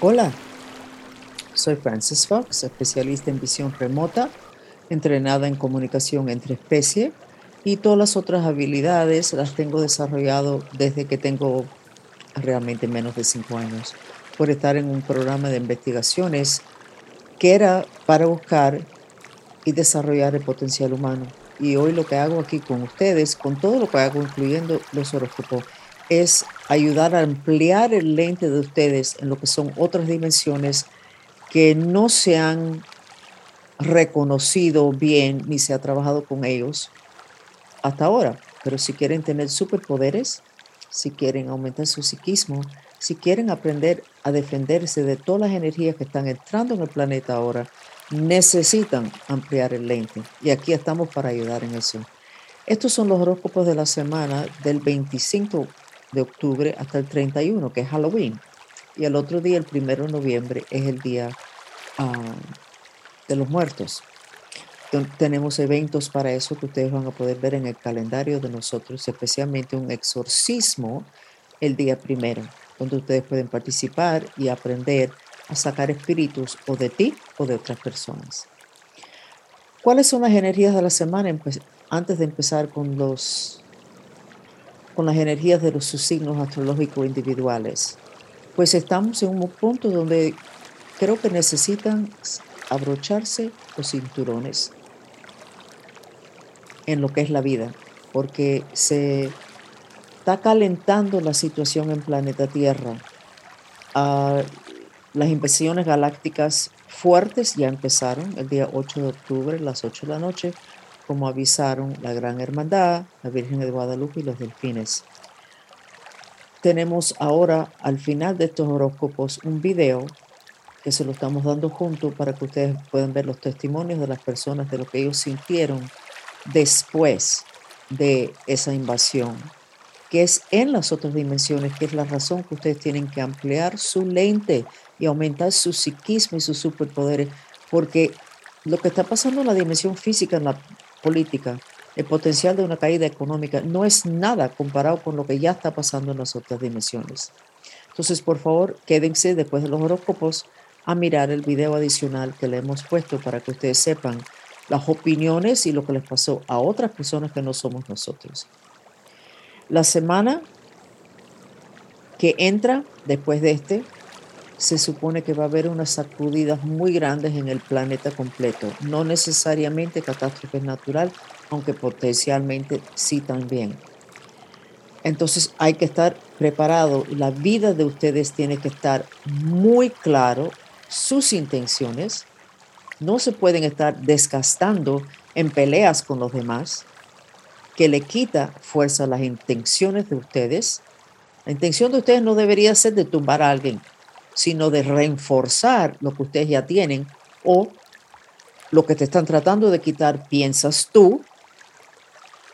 Hola, soy Francis Fox, especialista en visión remota, entrenada en comunicación entre especies y todas las otras habilidades las tengo desarrollado desde que tengo realmente menos de cinco años por estar en un programa de investigaciones que era para buscar y desarrollar el potencial humano. Y hoy lo que hago aquí con ustedes, con todo lo que hago, incluyendo los horóscopos, es ayudar a ampliar el lente de ustedes en lo que son otras dimensiones que no se han reconocido bien ni se ha trabajado con ellos hasta ahora. Pero si quieren tener superpoderes, si quieren aumentar su psiquismo, si quieren aprender a defenderse de todas las energías que están entrando en el planeta ahora, necesitan ampliar el lente. Y aquí estamos para ayudar en eso. Estos son los horóscopos de la semana del 25 de octubre hasta el 31, que es Halloween. Y el otro día, el 1 de noviembre, es el día ah, de los muertos. Tenemos eventos para eso que ustedes van a poder ver en el calendario de nosotros, especialmente un exorcismo el día primero, donde ustedes pueden participar y aprender a sacar espíritus o de ti o de otras personas. ¿Cuáles son las energías de la semana antes de empezar con los con las energías de los sus signos astrológicos individuales? Pues estamos en un punto donde creo que necesitan abrocharse los cinturones en lo que es la vida, porque se está calentando la situación en planeta Tierra. Ah, las invasiones galácticas fuertes ya empezaron el día 8 de octubre, las 8 de la noche, como avisaron la Gran Hermandad, la Virgen de Guadalupe y los delfines. Tenemos ahora al final de estos horóscopos un video que se lo estamos dando junto para que ustedes puedan ver los testimonios de las personas de lo que ellos sintieron después de esa invasión, que es en las otras dimensiones, que es la razón que ustedes tienen que ampliar su lente y aumentar su psiquismo y sus superpoderes, porque lo que está pasando en la dimensión física, en la política, el potencial de una caída económica no es nada comparado con lo que ya está pasando en las otras dimensiones. Entonces, por favor, quédense después de los horóscopos a mirar el video adicional que le hemos puesto para que ustedes sepan las opiniones y lo que les pasó a otras personas que no somos nosotros. La semana que entra después de este, se supone que va a haber unas sacudidas muy grandes en el planeta completo, no necesariamente catástrofe natural, aunque potencialmente sí también. Entonces hay que estar preparado, la vida de ustedes tiene que estar muy claro, sus intenciones, no se pueden estar desgastando en peleas con los demás, que le quita fuerza a las intenciones de ustedes. La intención de ustedes no debería ser de tumbar a alguien, sino de reforzar lo que ustedes ya tienen o lo que te están tratando de quitar, piensas tú,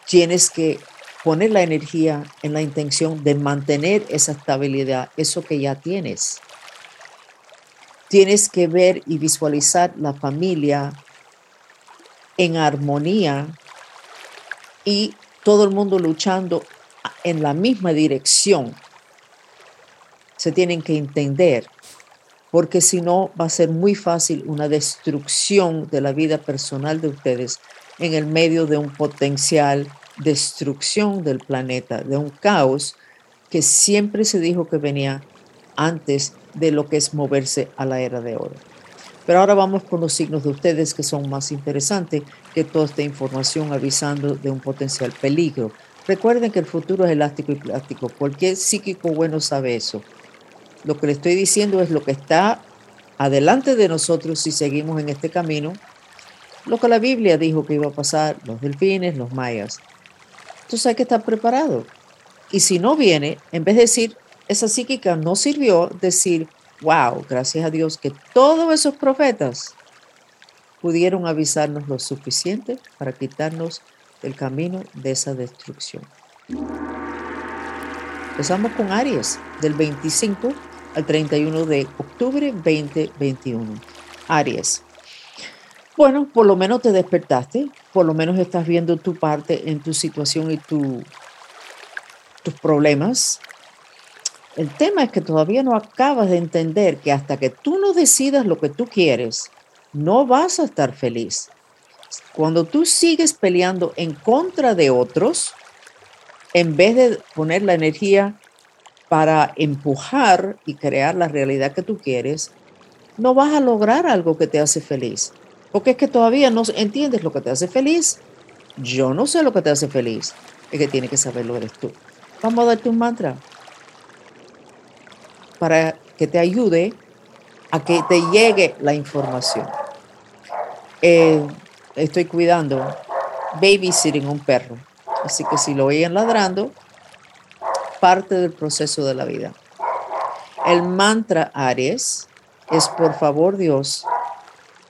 tienes que poner la energía en la intención de mantener esa estabilidad, eso que ya tienes. Tienes que ver y visualizar la familia en armonía y todo el mundo luchando en la misma dirección. Se tienen que entender, porque si no va a ser muy fácil una destrucción de la vida personal de ustedes en el medio de un potencial destrucción del planeta, de un caos que siempre se dijo que venía antes de lo que es moverse a la era de oro. Pero ahora vamos con los signos de ustedes que son más interesantes que toda esta información avisando de un potencial peligro. Recuerden que el futuro es elástico y plástico. Cualquier psíquico bueno sabe eso. Lo que le estoy diciendo es lo que está adelante de nosotros si seguimos en este camino. Lo que la Biblia dijo que iba a pasar, los delfines, los mayas. Entonces hay que estar preparado. Y si no viene, en vez de decir, esa psíquica no sirvió decir, wow, gracias a Dios que todos esos profetas pudieron avisarnos lo suficiente para quitarnos el camino de esa destrucción. Empezamos con Aries, del 25 al 31 de octubre 2021. Aries. Bueno, por lo menos te despertaste, por lo menos estás viendo tu parte en tu situación y tu, tus problemas, El tema es que todavía no acabas de entender que hasta que tú no decidas lo que tú quieres, no vas a estar feliz. Cuando tú sigues peleando en contra de otros, en vez de poner la energía para empujar y crear la realidad que tú quieres, no vas a lograr algo que te hace feliz. Porque es que todavía no entiendes lo que te hace feliz. Yo no sé lo que te hace feliz. Es que tiene que saberlo eres tú. Vamos a darte un mantra para que te ayude a que te llegue la información. Eh, estoy cuidando, babysitting un perro. Así que si lo oyen ladrando, parte del proceso de la vida. El mantra Aries es, por favor Dios,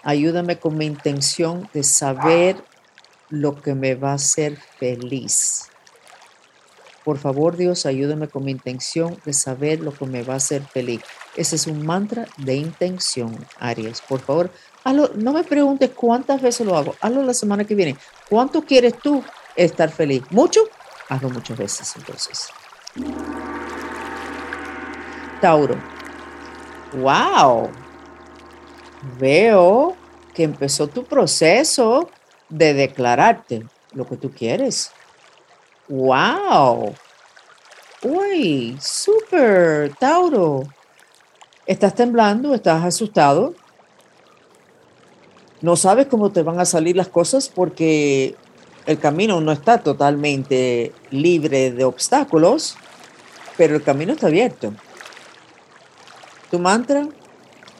ayúdame con mi intención de saber lo que me va a hacer feliz. Por favor Dios, ayúdame con mi intención de saber lo que me va a hacer feliz. Ese es un mantra de intención, Aries. Por favor, no me preguntes cuántas veces lo hago. Hazlo la semana que viene. ¿Cuánto quieres tú estar feliz? ¿Mucho? Hazlo muchas veces entonces. Tauro. ¡Wow! Veo que empezó tu proceso de declararte lo que tú quieres. ¡Wow! Uy, súper, Tauro. Estás temblando, estás asustado, no sabes cómo te van a salir las cosas porque el camino no está totalmente libre de obstáculos, pero el camino está abierto. Tu mantra,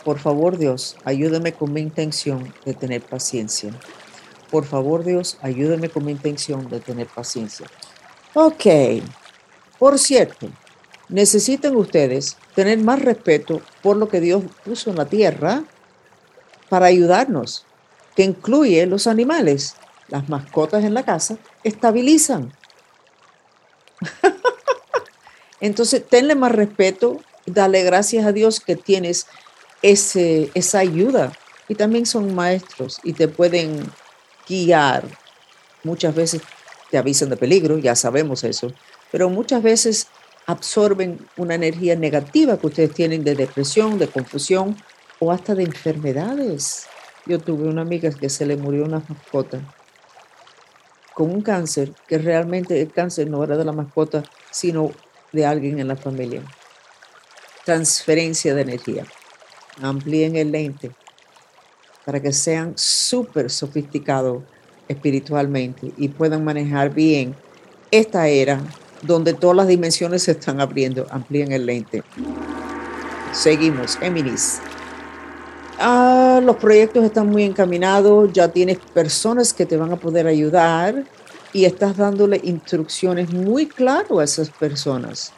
por favor Dios, ayúdame con mi intención de tener paciencia. Por favor Dios, ayúdame con mi intención de tener paciencia. Ok, por cierto, necesitan ustedes tener más respeto por lo que Dios puso en la tierra para ayudarnos que incluye los animales. Las mascotas en la casa estabilizan. Entonces, tenle más respeto, dale gracias a Dios que tienes ese, esa ayuda. Y también son maestros y te pueden guiar. Muchas veces te avisan de peligro, ya sabemos eso, pero muchas veces absorben una energía negativa que ustedes tienen de depresión, de confusión o hasta de enfermedades. Yo tuve una amiga que se le murió una mascota con un cáncer, que realmente el cáncer no era de la mascota, sino de alguien en la familia. Transferencia de energía. Amplíen el lente para que sean súper sofisticados espiritualmente y puedan manejar bien esta era donde todas las dimensiones se están abriendo. Amplíen el lente. Seguimos, Géminis. Ah, los proyectos están muy encaminados, ya tienes personas que te van a poder ayudar y estás dándole instrucciones muy claras a esas personas.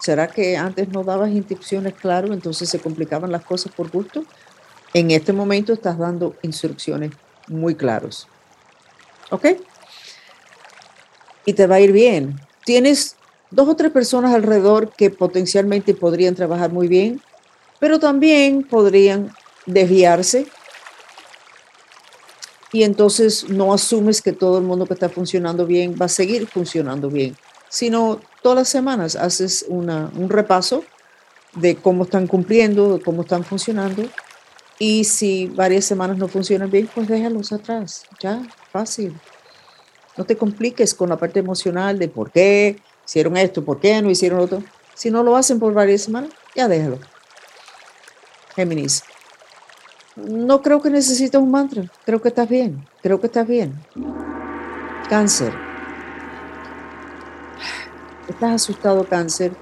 ¿Será que antes no dabas instrucciones claras, entonces se complicaban las cosas por gusto? En este momento estás dando instrucciones muy claras. ¿Ok? Y te va a ir bien. Tienes dos o tres personas alrededor que potencialmente podrían trabajar muy bien pero también podrían desviarse y entonces no asumes que todo el mundo que está funcionando bien va a seguir funcionando bien, sino todas las semanas haces un repaso de cómo están cumpliendo, de cómo están funcionando y si varias semanas no funcionan bien, pues déjalos atrás, ya, fácil. No te compliques con la parte emocional de por qué hicieron esto, por qué no hicieron otro. Si no lo hacen por varias semanas, ya déjalo. Géminis, no creo que necesites un mantra. Creo que estás bien. Creo que estás bien. Cáncer. Estás asustado, cáncer.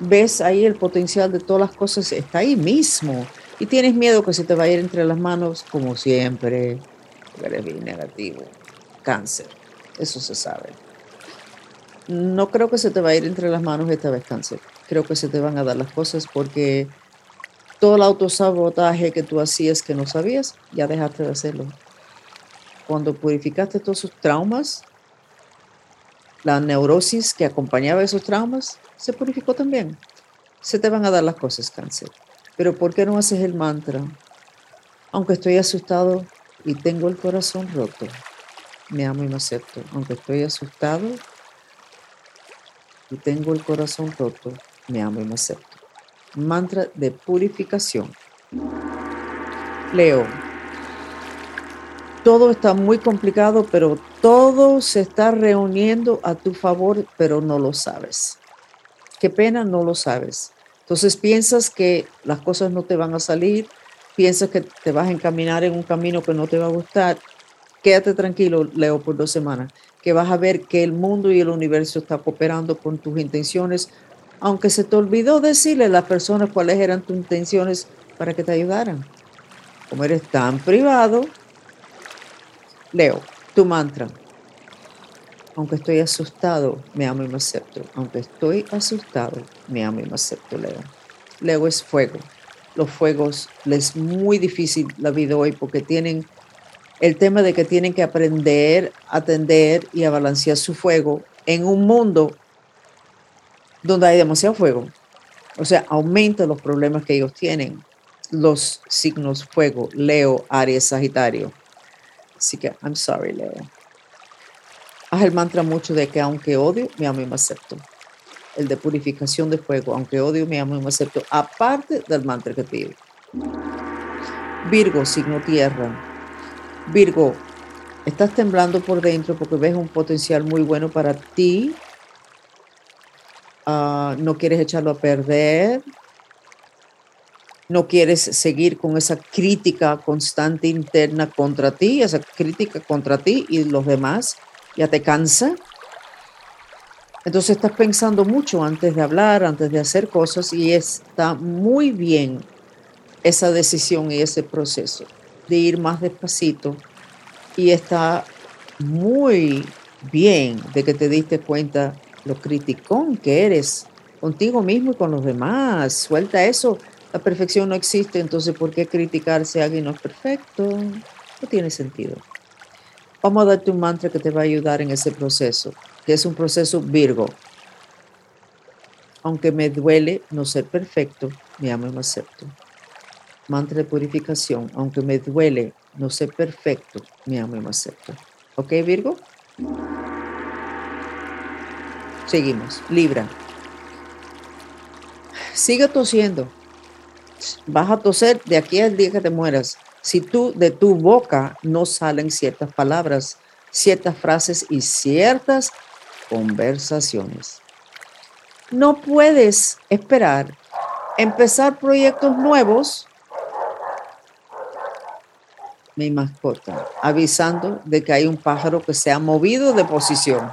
Ves ahí el potencial de todas las cosas. Está ahí mismo. Y tienes miedo que se te va a ir entre las manos, como siempre. Eres bien negativo. Cáncer. Eso se sabe. No creo que se te va a ir entre las manos esta vez, cáncer. Creo que se te van a dar las cosas porque todo el autosabotaje que tú hacías que no sabías, ya dejaste de hacerlo. Cuando purificaste todos esos traumas, la neurosis que acompañaba esos traumas, se purificó también. Se te van a dar las cosas, cáncer. Pero ¿por qué no haces el mantra? Aunque estoy asustado y tengo el corazón roto, me amo y me acepto. Aunque estoy asustado y tengo el corazón roto, me amo y me acepto. Mantra de purificación. Leo. Todo está muy complicado, pero todo se está reuniendo a tu favor, pero no lo sabes. Qué pena, no lo sabes. Entonces piensas que las cosas no te van a salir, piensas que te vas a encaminar en un camino que no te va a gustar. Quédate tranquilo, Leo, por dos semanas, que vas a ver que el mundo y el universo está cooperando con tus intenciones, aunque se te olvidó decirle a las personas cuáles eran tus intenciones para que te ayudaran. Como eres tan privado, Leo, tu mantra. Aunque estoy asustado, me amo y me acepto. Aunque estoy asustado, me amo y me acepto, Leo. Leo es fuego. Los fuegos les es muy difícil la vida hoy porque tienen el tema de que tienen que aprender a atender y a balancear su fuego en un mundo donde hay demasiado fuego. O sea, aumenta los problemas que ellos tienen. Los signos fuego, Leo, Aries, Sagitario. Así que, I'm sorry, Leo. Haz el mantra mucho de que aunque odio, me amo y me acepto. El de purificación de fuego, aunque odio, me amo y me acepto. Aparte del mantra que pido. Virgo, signo tierra. Virgo, estás temblando por dentro porque ves un potencial muy bueno para ti. Ah, no quieres echarlo a perder no quieres seguir con esa crítica constante interna contra ti, esa crítica contra ti y los demás, ya te cansa. Entonces estás pensando mucho antes de hablar, antes de hacer cosas y está muy bien esa decisión y ese proceso de ir más despacito y está muy bien de que te diste cuenta lo criticón que eres contigo mismo y con los demás. Suelta eso la perfección no existe, entonces ¿por qué criticar si alguien no es perfecto? No tiene sentido. Vamos a darte un mantra que te va a ayudar en ese proceso, que es un proceso Virgo. Aunque me duele no ser perfecto, me amo y me acepto. Mantra de purificación. Aunque me duele no ser perfecto, me amo y me acepto. ¿Ok, Virgo? Seguimos. Libra. Siga tosiendo vas a toser de aquí al día que te mueras. Si tú de tu boca no salen ciertas palabras, ciertas frases y ciertas conversaciones. No puedes esperar empezar proyectos nuevos. Mi mascota, avisando de que hay un pájaro que se ha movido de posición.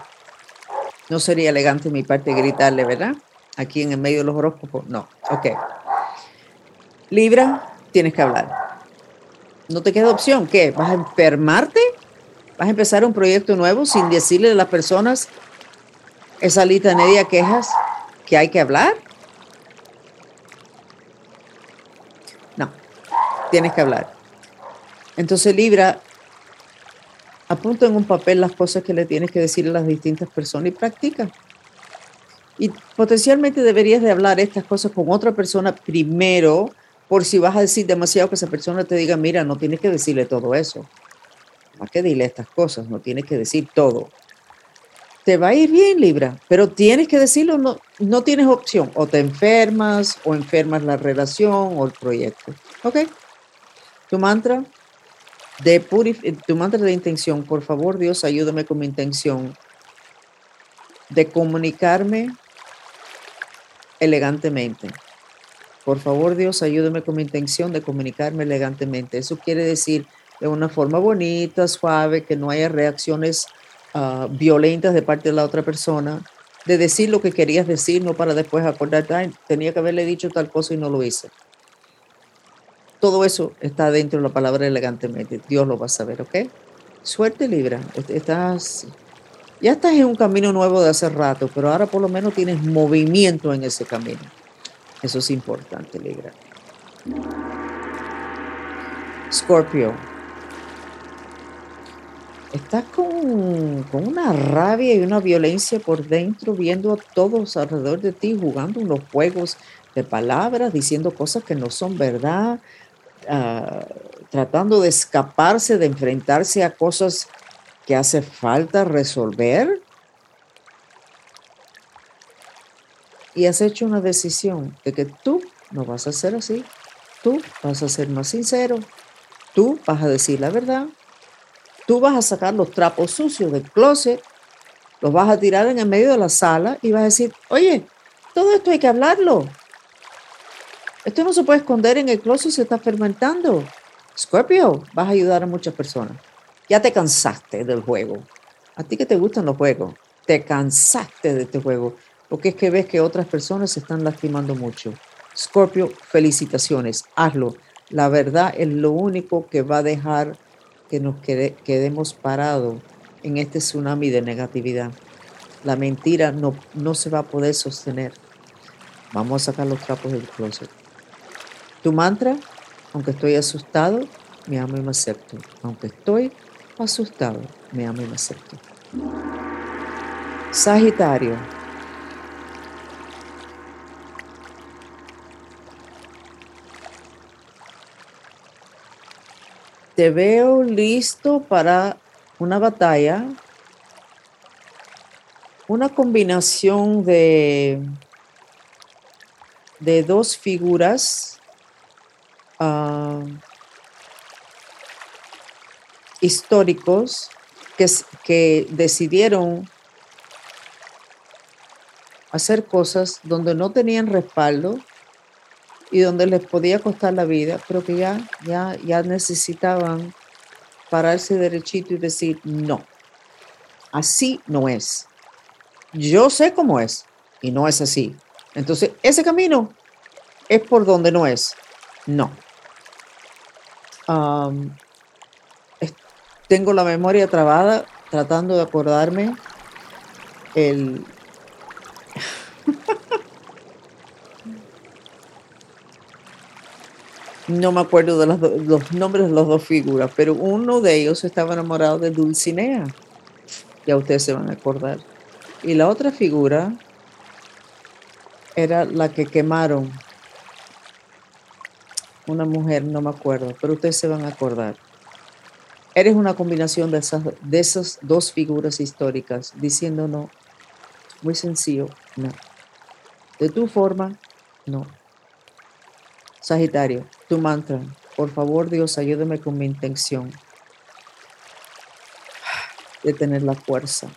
No sería elegante mi parte gritarle, ¿verdad? Aquí en el medio de los horóscopos. No, ok. Libra, tienes que hablar. No te queda opción. ¿Qué? ¿Vas a enfermarte? ¿Vas a empezar un proyecto nuevo sin decirle a las personas esa litanería quejas que hay que hablar? No, tienes que hablar. Entonces, Libra, apunta en un papel las cosas que le tienes que decir a las distintas personas y practica. Y potencialmente deberías de hablar estas cosas con otra persona primero por si vas a decir demasiado que esa persona te diga, mira, no tienes que decirle todo eso. Más que dile estas cosas, no tienes que decir todo. Te va a ir bien, Libra, pero tienes que decirlo, no, no tienes opción. O te enfermas, o enfermas la relación o el proyecto. ¿Ok? Tu mantra de tu mantra de intención, por favor, Dios, ayúdame con mi intención de comunicarme elegantemente por favor, Dios, ayúdame con mi intención de comunicarme elegantemente. Eso quiere decir de una forma bonita, suave, que no haya reacciones ah, violentas de parte de la otra persona, de decir lo que querías decir, no para después acordarte, tenía que haberle dicho tal cosa y no lo hice. Todo eso está dentro de la palabra elegantemente. Dios lo va a saber, ¿ok? Suerte, Libra. Estás, ya estás en un camino nuevo de hace rato, pero ahora por lo menos tienes movimiento en ese camino. Eso es importante, Libra. Scorpio. Estás con, con, una rabia y una violencia por dentro, viendo a todos alrededor de ti jugando unos juegos de palabras, diciendo cosas que no son verdad, ah, tratando de escaparse, de enfrentarse a cosas que hace falta resolver. y has hecho una decisión de que tú no vas a ser así, tú vas a ser más sincero, tú vas a decir la verdad, tú vas a sacar los trapos sucios del closet, los vas a tirar en el medio de la sala y vas a decir, oye, todo esto hay que hablarlo. Esto no se puede esconder en el closet, se está fermentando. Scorpio, vas a ayudar a muchas personas. Ya te cansaste del juego. A ti que te gustan los juegos, te cansaste de este juego, porque es que ves que otras personas se están lastimando mucho. Scorpio, felicitaciones, hazlo. La verdad es lo único que va a dejar que nos quedemos parados en este tsunami de negatividad. La mentira no, no se va a poder sostener. Vamos a sacar los trapos del closet. Tu mantra, aunque estoy asustado, me amo y me acepto. Aunque estoy asustado, me amo y me acepto. Sagitario. Te veo listo para una batalla, una combinación de, de dos figuras ah, históricos que, que decidieron hacer cosas donde no tenían respaldo y donde les podía costar la vida, pero que ya, ya, ya necesitaban pararse derechito y decir, no, así no es. Yo sé cómo es y no es así. Entonces, ese camino es por donde no es. No. Tengo la memoria trabada tratando de acordarme el, no me acuerdo de los, nombres de las dos figuras, pero uno de ellos estaba enamorado de Dulcinea. Ya ustedes se van a acordar. Y la otra figura era la que quemaron. Una mujer, no me acuerdo, pero ustedes se van a acordar. Eres una combinación de esas, de esas dos figuras históricas, diciéndonos, muy sencillo, no. De tu forma, no. Sagitario, tu mantra. Por favor, Dios, ayúdame con mi intención de tener la fuerza.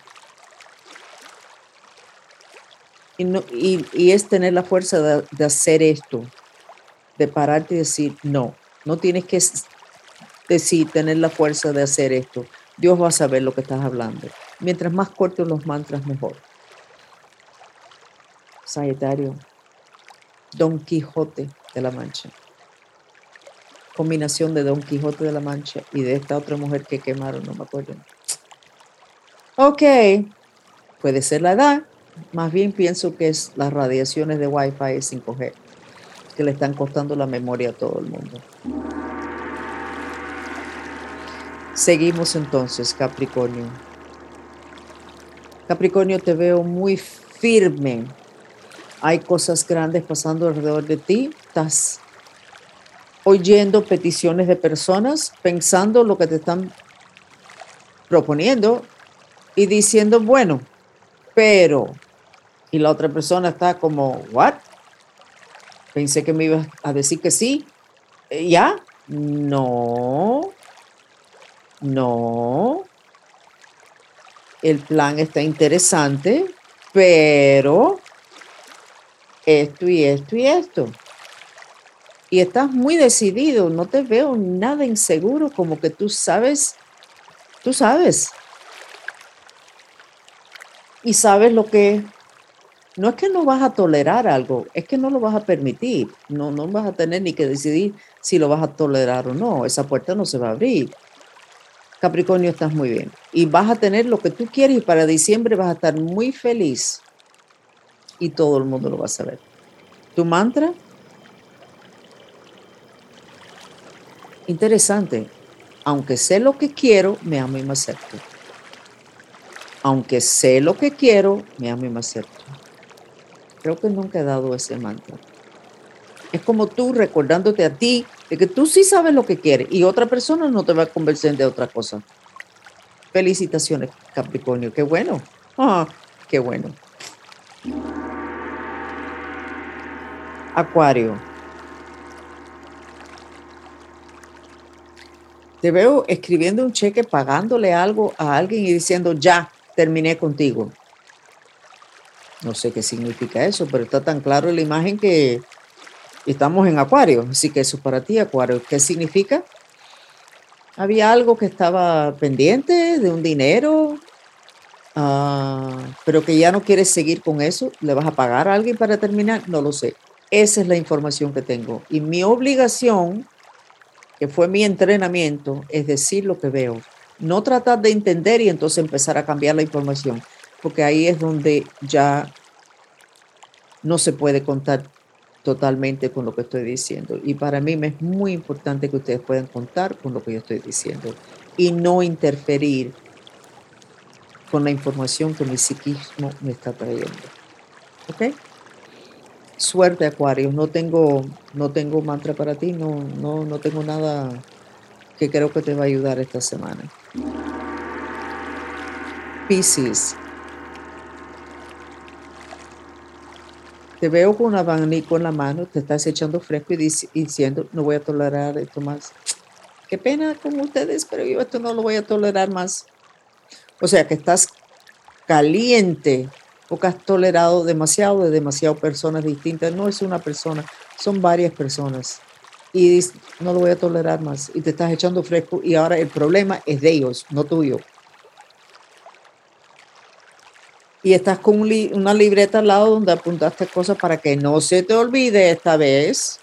Y, no, y, es tener la fuerza de, de, hacer esto, de pararte y decir, no, no tienes que decir, tener la fuerza de hacer esto. Dios va a saber lo que estás hablando. Mientras más cortos los mantras, mejor. Sagitario, Don Quijote de la Mancha combinación de Don Quijote de la Mancha y de esta otra mujer que quemaron, no me acuerdo. Ok, puede ser la edad, más bien pienso que es las radiaciones de Wi-Fi 5G que le están costando la memoria a todo el mundo. Seguimos entonces, Capricornio. Capricornio, te veo muy firme. Hay cosas grandes pasando alrededor de ti. Estás oyendo peticiones de personas, pensando lo que te están proponiendo y diciendo, bueno, pero, y la otra persona está como, ¿what? Pensé que me ibas a decir que sí. Eh, ¿Ya? No. No. El plan está interesante, pero esto y esto y esto y estás muy decidido, no te veo nada inseguro, como que tú sabes, tú sabes. Y sabes lo que no es que no vas a tolerar algo, es que no lo vas a permitir, no, no vas a tener ni que decidir si lo vas a tolerar o no, esa puerta no se va a abrir. Capricornio, estás muy bien. Y vas a tener lo que tú quieres y para diciembre vas a estar muy feliz. Y todo el mundo lo va a saber. Tu mantra, Interesante. Aunque sé lo que quiero, me amo y me acepto. Aunque sé lo que quiero, me amo y me acepto. Creo que nunca he dado ese mantra. Es como tú recordándote a ti de que tú sí sabes lo que quieres y otra persona no te va a convencer de otra cosa. Felicitaciones, Capricornio. Qué bueno. Ah, qué bueno. Acuario. Te veo escribiendo un cheque, pagándole algo a alguien y diciendo, ya, terminé contigo. No sé qué significa eso, pero está tan claro la imagen que estamos en Acuario. Así que eso es para ti, Acuario. ¿Qué significa? Había algo que estaba pendiente de un dinero, ah, pero que ya no quieres seguir con eso. ¿Le vas a pagar a alguien para terminar? No lo sé. Esa es la información que tengo. Y mi obligación, que fue mi entrenamiento, es decir lo que veo. No tratar de entender y entonces empezar a cambiar la información, porque ahí es donde ya no se puede contar totalmente con lo que estoy diciendo. Y para mí me es muy importante que ustedes puedan contar con lo que yo estoy diciendo y no interferir con la información que mi psiquismo me está trayendo. ¿Ok? Suerte, Acuario. No tengo, no tengo mantra para ti, no, no, no tengo nada que creo que te va a ayudar esta semana. Piscis. Te veo con un abanico en la mano, te estás echando fresco y diciendo, no voy a tolerar esto más. Qué pena con ustedes, pero yo esto no lo voy a tolerar más. O sea que estás caliente porque has tolerado demasiado de demasiadas personas distintas. No es una persona, son varias personas. Y no lo voy a tolerar más. Y te estás echando fresco y ahora el problema es de ellos, no tuyo. Y estás con una libreta al lado donde apuntaste cosas para que no se te olvide esta vez,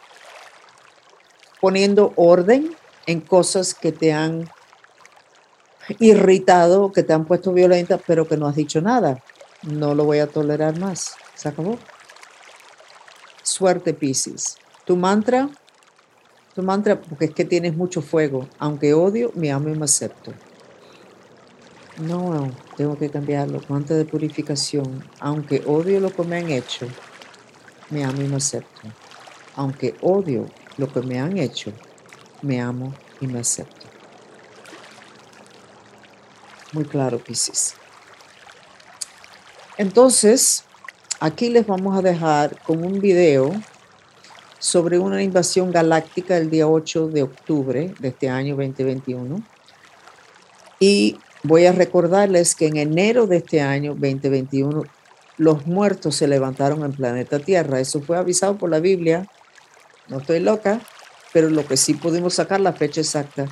poniendo orden en cosas que te han irritado, que te han puesto violenta, pero que no has dicho nada. No lo voy a tolerar más. Se acabó. Suerte, Pisces. Tu mantra, tu mantra, porque es que tienes mucho fuego. Aunque odio, me amo y me acepto. No, tengo que cambiarlo. Mantra de purificación. Aunque odio lo que me han hecho, me amo y me acepto. Aunque odio lo que me han hecho, me amo y me acepto. Muy claro, Pisces. Entonces, aquí les vamos a dejar con un video sobre una invasión galáctica el día 8 de octubre de este año 2021. Y voy a recordarles que en enero de este año 2021 los muertos se levantaron en planeta Tierra. Eso fue avisado por la Biblia. No estoy loca, pero lo que sí pudimos sacar la fecha exacta.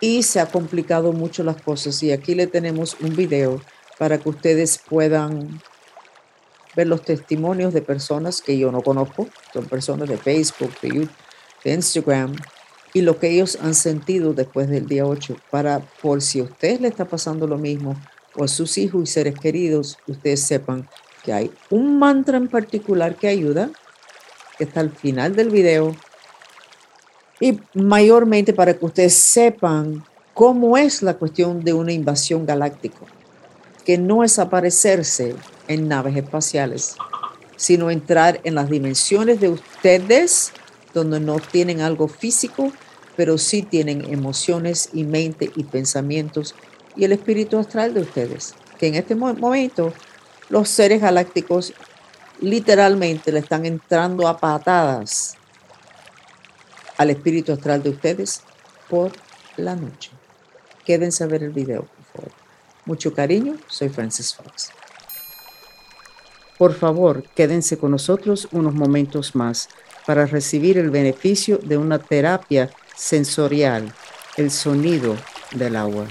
Y se ha complicado mucho las cosas. Y aquí le tenemos un video para que ustedes puedan ver los testimonios de personas que yo no conozco, son personas de Facebook, de YouTube, de Instagram, y lo que ellos han sentido después del día 8, para por si a usted le está pasando lo mismo, o a sus hijos y seres queridos, ustedes sepan que hay un mantra en particular que ayuda, que está al final del video, y mayormente para que ustedes sepan cómo es la cuestión de una invasión galáctica que no es aparecerse en naves espaciales, sino entrar en las dimensiones de ustedes, donde no tienen algo físico, pero sí tienen emociones y mente y pensamientos y el espíritu astral de ustedes, que en este momento los seres galácticos literalmente le están entrando a patadas al espíritu astral de ustedes por la noche. Quédense a ver el video, por favor. Mucho cariño, soy Francis Fox. Por favor, quédense con nosotros unos momentos más para recibir el beneficio de una terapia sensorial, el sonido del agua.